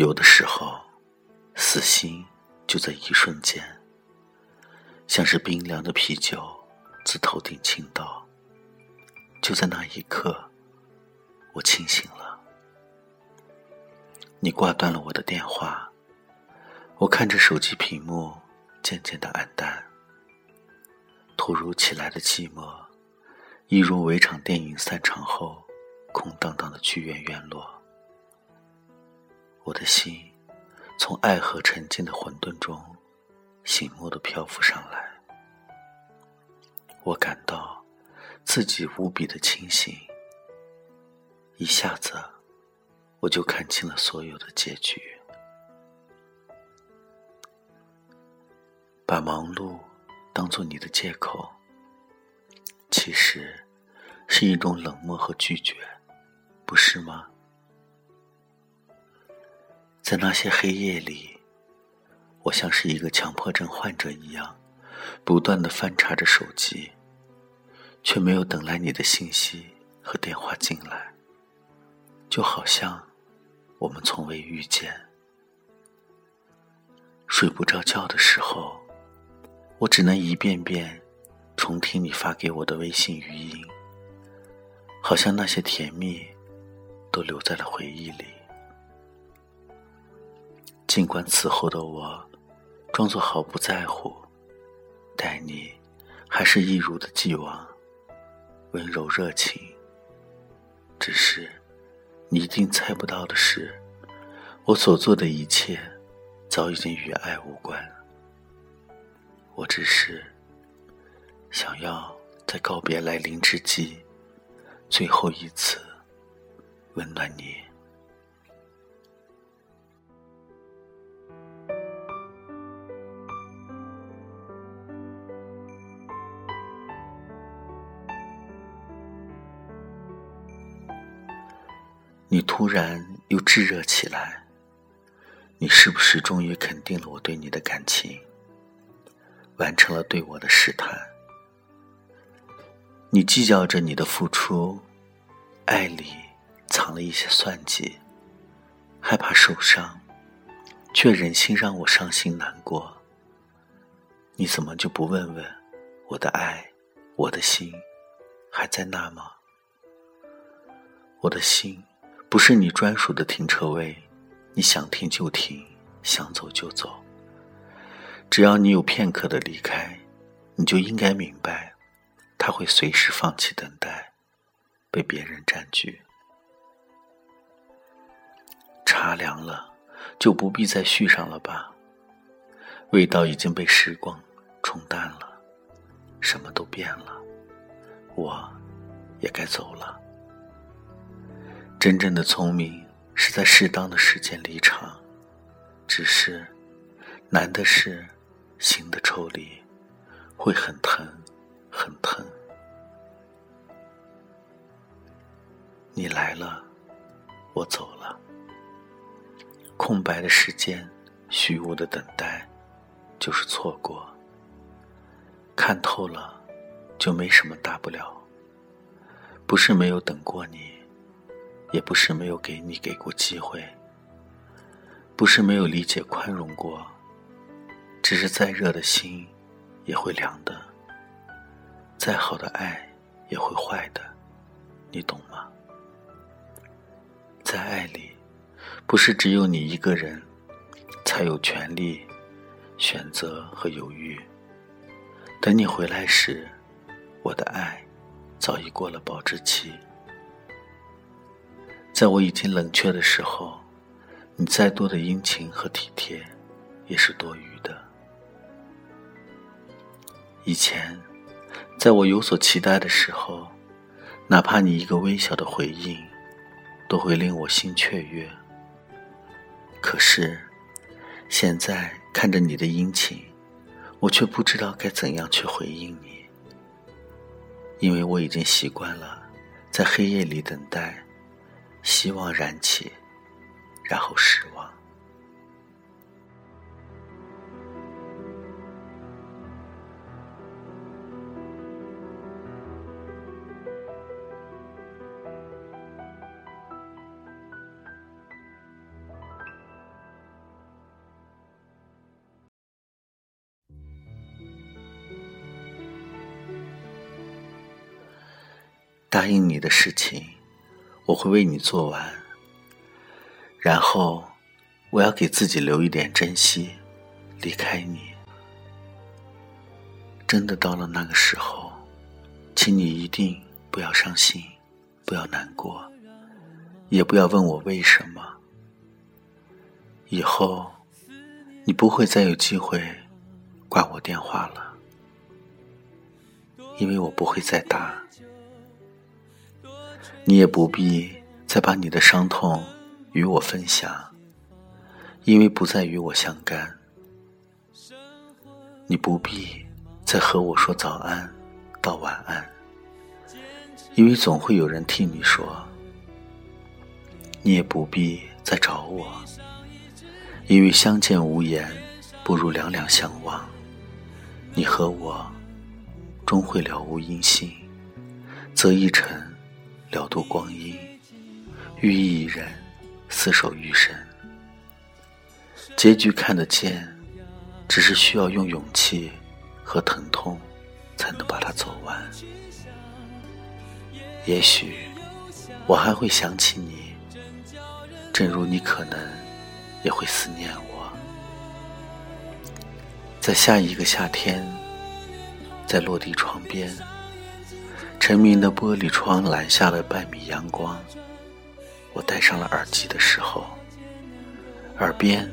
有的时候，死心就在一瞬间，像是冰凉的啤酒自头顶倾倒。就在那一刻，我清醒了。你挂断了我的电话，我看着手机屏幕渐渐的暗淡，突如其来的寂寞，一如围场电影散场后空荡荡的剧院院落。我的心从爱河沉静的混沌中醒目的漂浮上来，我感到自己无比的清醒，一下子我就看清了所有的结局。把忙碌当做你的借口，其实是一种冷漠和拒绝，不是吗？在那些黑夜里，我像是一个强迫症患者一样，不断的翻查着手机，却没有等来你的信息和电话进来，就好像我们从未遇见。睡不着觉的时候，我只能一遍遍重听你发给我的微信语音，好像那些甜蜜都留在了回忆里。尽管此后的我装作毫不在乎，待你还是一如的既往温柔热情。只是你一定猜不到的是，我所做的一切早已经与爱无关。我只是想要在告别来临之际，最后一次温暖你。突然又炙热起来，你是不是终于肯定了我对你的感情，完成了对我的试探？你计较着你的付出，爱里藏了一些算计，害怕受伤，却忍心让我伤心难过。你怎么就不问问我的爱，我的心还在那吗？我的心。不是你专属的停车位，你想停就停，想走就走。只要你有片刻的离开，你就应该明白，他会随时放弃等待，被别人占据。茶凉了，就不必再续上了吧。味道已经被时光冲淡了，什么都变了，我也该走了。真正的聪明是在适当的时间离场，只是难的是心的抽离会很疼，很疼。你来了，我走了，空白的时间，虚无的等待，就是错过。看透了，就没什么大不了。不是没有等过你。也不是没有给你给过机会，不是没有理解宽容过，只是再热的心也会凉的，再好的爱也会坏的，你懂吗？在爱里，不是只有你一个人才有权利选择和犹豫。等你回来时，我的爱早已过了保质期。在我已经冷却的时候，你再多的殷勤和体贴，也是多余的。以前，在我有所期待的时候，哪怕你一个微小的回应，都会令我心雀跃。可是，现在看着你的殷勤，我却不知道该怎样去回应你，因为我已经习惯了在黑夜里等待。希望燃起然后失望。答应你的事情我会为你做完。然后，我要给自己留一点珍惜，离开你。真的到了那个时候，请你一定不要伤心，不要难过，也不要问我为什么。以后，你不会再有机会挂我电话了，因为我不会再打。你也不必再把你的伤痛与我分享，因为不再与我相干。你不必。再和我说早安，到晚安，因为总会有人替你说。你也不必再找我，因为相见无言，不如两两相望。你和我终会了无音信，择一晨了度光阴，遇一人厮守余生。结局看得见，只是需要用勇气。和疼痛，才能把它走完。也许我还会想起你，正如你可能也会思念我。在下一个夏天，在落地窗边，陈明的玻璃窗拦下了半米阳光。我戴上了耳机的时候，耳边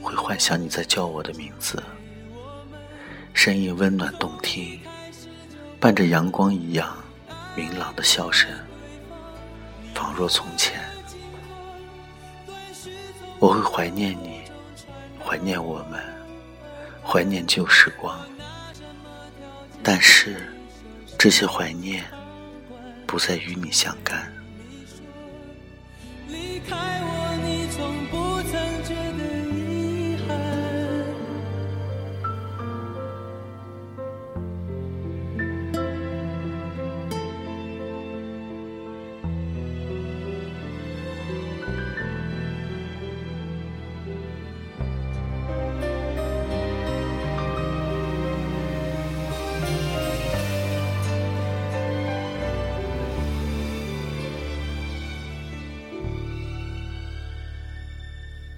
会幻想你在叫我的名字。声音温暖动听，伴着阳光一样明朗的笑声，仿若从前。我会怀念你，怀念我们，怀念旧时光。但是，这些怀念不再与你相干。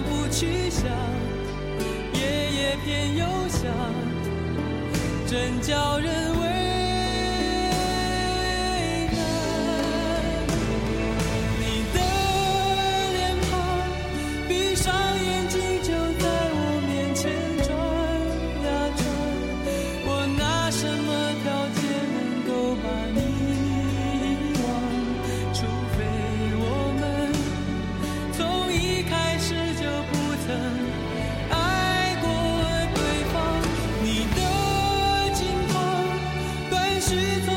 不去想，夜夜偏又想，真叫人为。手。